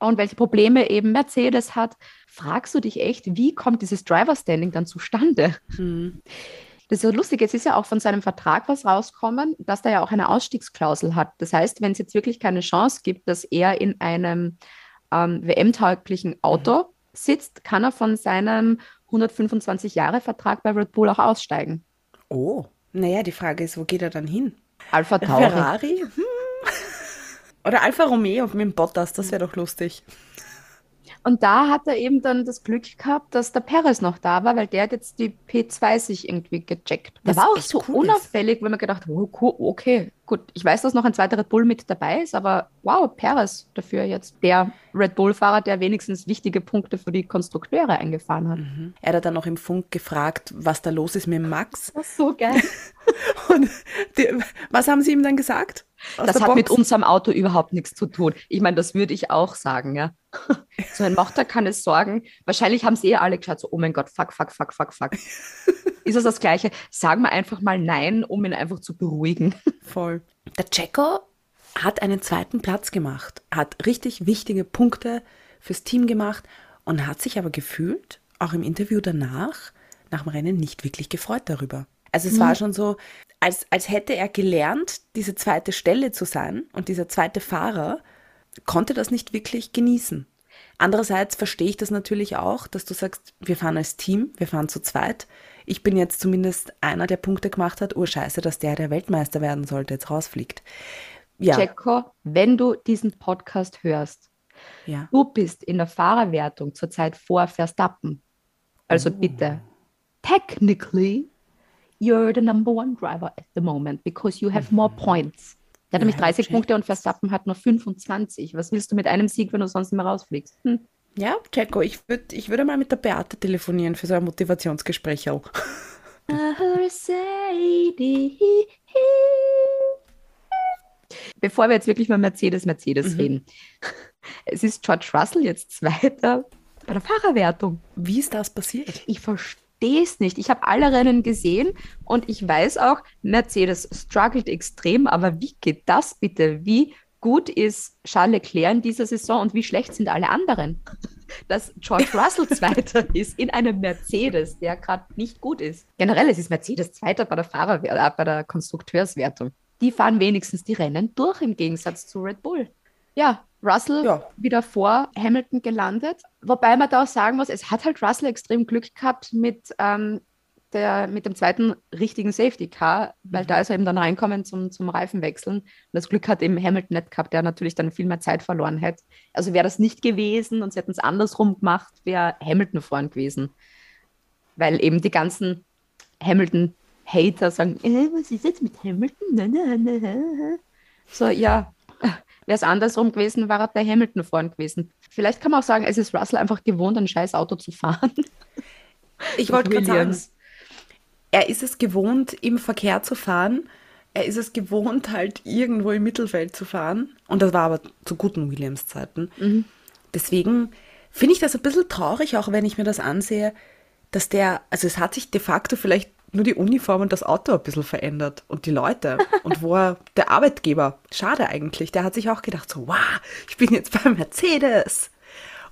und welche Probleme eben Mercedes hat, fragst du dich echt, wie kommt dieses Driver Standing dann zustande? Das ist ja lustig, jetzt ist ja auch von seinem Vertrag was rauskommen, dass der ja auch eine Ausstiegsklausel hat. Das heißt, wenn es jetzt wirklich keine Chance gibt, dass er in einem ähm, WM-tauglichen Auto sitzt, kann er von seinem 125-Jahre-Vertrag bei Red Bull auch aussteigen. Oh, naja, die Frage ist, wo geht er dann hin? Alpha Tauri. Ferrari? Hm. Oder Alfa Romeo mit dem Bottas, das wäre doch lustig. Und da hat er eben dann das Glück gehabt, dass der Perez noch da war, weil der hat jetzt die P2 sich irgendwie gecheckt. Der Was war auch so cool ist. unauffällig, wenn man gedacht, oh, cool, okay, gut. Ich weiß, dass noch ein zweiter Red Bull mit dabei ist, aber wow, Perez dafür jetzt der Red Bull-Fahrer, der wenigstens wichtige Punkte für die Konstrukteure eingefahren hat. Er hat dann noch im Funk gefragt, was da los ist mit Max. Das ist so geil. Und die, was haben sie ihm dann gesagt? Aus Das hat mit Box? unserem Auto überhaupt nichts zu tun. Ich meine, das würde ich auch sagen, ja. So ein Machter kann es sorgen. Wahrscheinlich haben sie eh alle geschaut, so, oh mein Gott, fuck, fuck, fuck, fuck, fuck. Ist es das Gleiche? Sagen wir einfach mal Nein, um ihn einfach zu beruhigen. Voll. Der Checo hat einen zweiten Platz gemacht, hat richtig wichtige Punkte fürs Team gemacht und hat sich aber gefühlt, auch im Interview danach, nach dem Rennen nicht wirklich gefreut darüber. Also es war schon so, als, als hätte er gelernt, diese zweite Stelle zu sein und dieser zweite Fahrer konnte das nicht wirklich genießen. Andererseits verstehe ich das natürlich auch, dass du sagst, wir fahren als Team, wir fahren zu zweit. Ich bin jetzt zumindest einer, der Punkte gemacht hat. Urscheiße, dass der, der Weltmeister werden sollte, jetzt rausfliegt. Ja, Checo, wenn du diesen Podcast hörst, ja. du bist in der Fahrerwertung zurzeit vor Verstappen. Also bitte, technically, you're the number one driver at the moment because you have more points. Der hat nämlich Ja, 30 check. Punkte und Verstappen hat nur 25. Was willst du mit einem Sieg, wenn du sonst nicht mehr rausfliegst? Hm. Ja, Checo, ich, würd, ich würde mal mit der Beate telefonieren für so ein Motivationsgespräch. auch. Bevor wir jetzt wirklich mal Mercedes, Mercedes reden. Es ist George Russell jetzt Zweiter bei der Fahrerwertung. Wie ist das passiert? Ich verstehe es nicht. Ich habe alle Rennen gesehen und ich weiß auch, Mercedes struggelt extrem, aber wie geht das bitte? Wie gut ist Charles Leclerc in dieser Saison und wie schlecht sind alle anderen? Dass George Russell Zweiter ist in einem Mercedes, der gerade nicht gut ist. Generell es ist Mercedes Zweiter bei der Fahrerwer äh, bei der Konstrukteurswertung. Die fahren wenigstens die Rennen durch im Gegensatz zu Red Bull. Ja, Russell Ja. wieder vor Hamilton gelandet. Wobei man da auch sagen muss, es hat halt Russell extrem Glück gehabt mit, ähm, der, mit dem zweiten richtigen Safety Car, weil da ist er eben dann reinkommen zum, zum Reifenwechseln. Und das Glück hat eben Hamilton nicht gehabt, der natürlich dann viel mehr Zeit verloren hätte. Also wäre das nicht gewesen und sie hätten es andersrum gemacht, wäre Hamilton vorn gewesen. Weil eben die ganzen Hamilton-Hater sagen, äh, was ist jetzt mit Hamilton? Na, na, na. So, ja, wäre es andersrum gewesen, wäre der Hamilton vorn gewesen. Vielleicht kann man auch sagen, es ist Russell einfach gewohnt, ein scheiß Auto zu fahren. Ich wollte gerade sagen, er ist es gewohnt, im Verkehr zu fahren. Er ist es gewohnt, halt irgendwo im Mittelfeld zu fahren. Und das war aber zu guten Williams-Zeiten. Deswegen finde ich das ein bisschen traurig, auch wenn ich mir das ansehe, dass der, also es hat sich de facto vielleicht nur die Uniform und das Auto ein bisschen verändert und die Leute und wo er, der Arbeitgeber, schade eigentlich, der hat sich auch gedacht so, wow, ich bin jetzt bei Mercedes,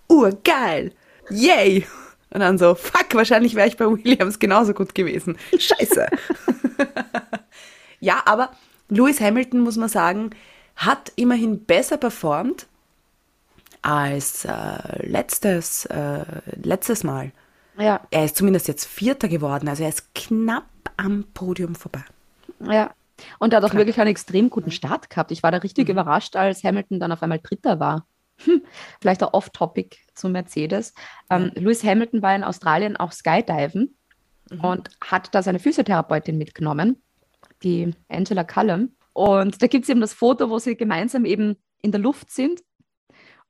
urgeil, yay. Und dann so, fuck, wahrscheinlich wäre ich bei Williams genauso gut gewesen. Scheiße. ja, aber Lewis Hamilton, muss man sagen, hat immerhin besser performt als äh, letztes, äh, letztes Mal. Ja, Er ist zumindest jetzt Vierter geworden, also er ist knapp am Podium vorbei. ja. Und er hat auch wirklich einen extrem guten Start gehabt. Ich war da richtig überrascht, als Hamilton dann auf einmal Dritter war. Hm, vielleicht auch off-topic zu Mercedes. Ähm, Lewis Hamilton war in Australien auch Skydiven und hat da seine Physiotherapeutin mitgenommen, die Angela Cullum. Und da gibt es eben das Foto, wo sie gemeinsam eben in der Luft sind.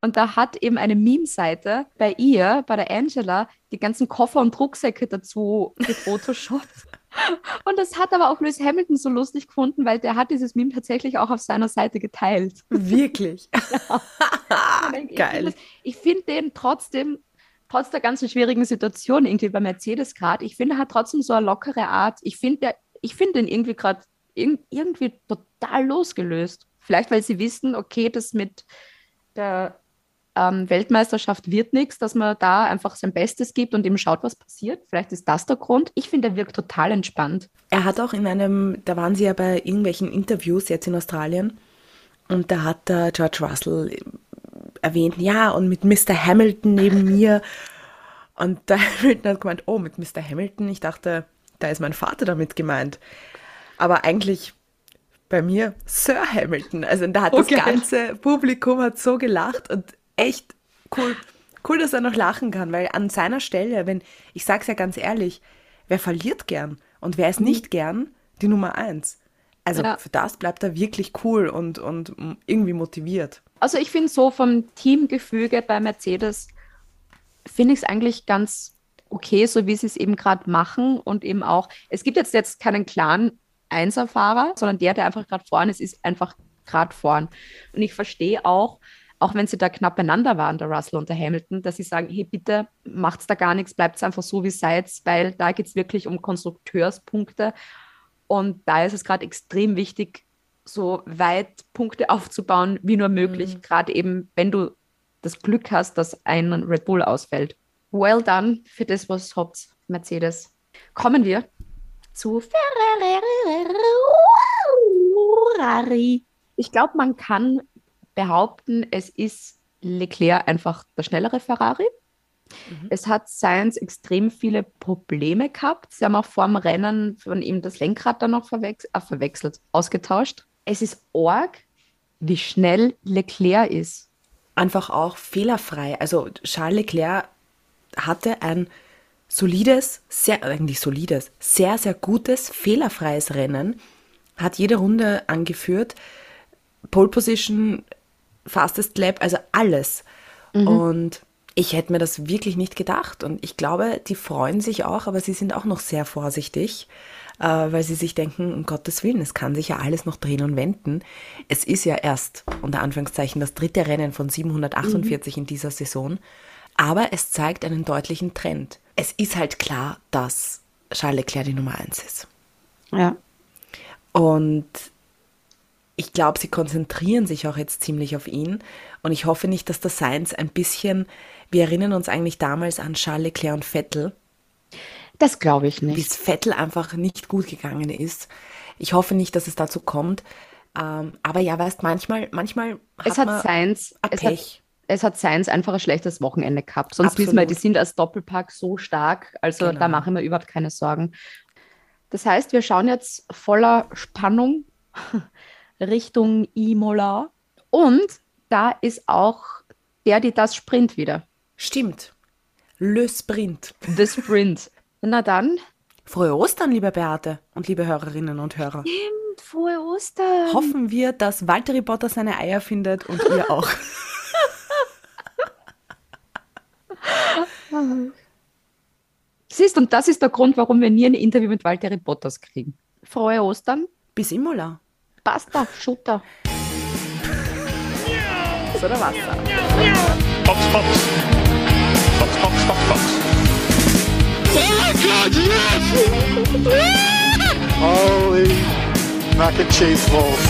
Und da hat eben eine Meme-Seite bei ihr, bei der Angela, die ganzen Koffer und Rucksäcke dazu gefotoshoppt. Und das hat aber auch Lewis Hamilton so lustig gefunden, weil der hat dieses Meme tatsächlich auch auf seiner Seite geteilt. Wirklich? Ich Geil. das- Ich finde den trotzdem, trotz der ganzen schwierigen Situation irgendwie bei Mercedes gerade, ich finde, er hat trotzdem so eine lockere Art. Ich finde, finde den irgendwie gerade irg irgendwie total losgelöst. Vielleicht, weil sie wissen, okay, das mit der ähm, Weltmeisterschaft wird nichts, dass man da einfach sein Bestes gibt und eben schaut, was passiert. Vielleicht ist das der Grund. Ich finde, er wirkt total entspannt. Er hat auch in einem, da waren sie ja bei irgendwelchen Interviews jetzt in Australien und da hat der George Russell erwähnt, ja, und mit Mr. Hamilton neben mir. Und der Hamilton hat gemeint, oh, mit Mr. Hamilton, ich dachte, da ist mein Vater damit gemeint. Aber eigentlich bei mir Sir Hamilton. Also da hat Oh, das ganze Publikum hat so gelacht und echt cool. Cool, dass er noch lachen kann, weil an seiner Stelle, wenn, ich sag's ja ganz ehrlich, wer verliert gern und wer ist nicht gern die Nummer eins? Also Ja. für das bleibt er wirklich cool und, und irgendwie motiviert. Also ich finde so vom Teamgefüge bei Mercedes finde ich es eigentlich ganz okay, so wie sie es eben gerade machen und eben auch, es gibt jetzt, jetzt keinen klaren Einserfahrer, sondern der, der einfach gerade vorne ist, ist einfach gerade vorn. Und ich verstehe auch, auch wenn sie da knapp beieinander waren, der Russell und der Hamilton, dass sie sagen, hey, bitte macht's da gar nichts, bleibt einfach so, wie es seid, weil da geht es wirklich um Konstrukteurspunkte. Und da ist es gerade extrem wichtig, so weit Punkte aufzubauen, wie nur möglich, gerade eben, wenn du das Glück hast, dass ein Red Bull ausfällt. Well done für das, was habt, Mercedes. Kommen wir zu Ferrari. Ich glaube, man kann behaupten, es ist Leclerc einfach der schnellere Ferrari. Es hat Sainz extrem viele Probleme gehabt. Sie haben auch vor dem Rennen von ihm das Lenkrad dann noch verwechs äh, verwechselt, ausgetauscht. Es ist arg, wie schnell Leclerc ist. Einfach auch fehlerfrei. Also Charles Leclerc hatte ein solides, sehr, eigentlich solides, sehr, sehr gutes, fehlerfreies Rennen, hat jede Runde angeführt, Pole Position, Fastest Lap, also alles. Und ich hätte mir das wirklich nicht gedacht. Und ich glaube, die freuen sich auch, aber sie sind auch noch sehr vorsichtig, äh, weil sie sich denken, um Gottes Willen, es kann sich ja alles noch drehen und wenden. Es ist ja erst, unter Anführungszeichen, das dritte Rennen von 748 in dieser Saison. Aber es zeigt einen deutlichen Trend. Es ist halt klar, dass Charles Leclerc die Nummer eins ist. Ja. Und ich glaube, sie konzentrieren sich auch jetzt ziemlich auf ihn. Und ich hoffe nicht, dass der Sainz ein bisschen, wir erinnern uns eigentlich damals an Charles Leclerc und Vettel, Das glaube ich wie nicht. es Vettel einfach nicht gut gegangen ist. Ich hoffe nicht, dass es dazu kommt. Ähm, aber ja, weißt, manchmal, manchmal hat Es hat man ein es hat, es hat Sainz einfach ein schlechtes Wochenende gehabt. Sonst wissen wir, Absolut. die sind als Doppelpack so stark. Also Genau. da mache ich mir überhaupt keine Sorgen. Das heißt, wir schauen jetzt voller Spannung Richtung Imola. Und da ist auch der, die das Sprint wieder. Stimmt. Le Sprint. The Sprint. Na dann, Frohe Ostern, liebe Beate und liebe Hörerinnen und Hörer. frohe Ostern. Hoffen wir, dass Walter Potter seine Eier findet und ihr auch. Siehst, und das ist der Grund, warum wir nie ein Interview mit Valtteri Bottas kriegen. Frohe Ostern. Bis Imola. Basta, Schutter. Oder Wasser. Box, Box. Box, Box, Box, Box. Oh God, yes! Holy mac and cheese balls.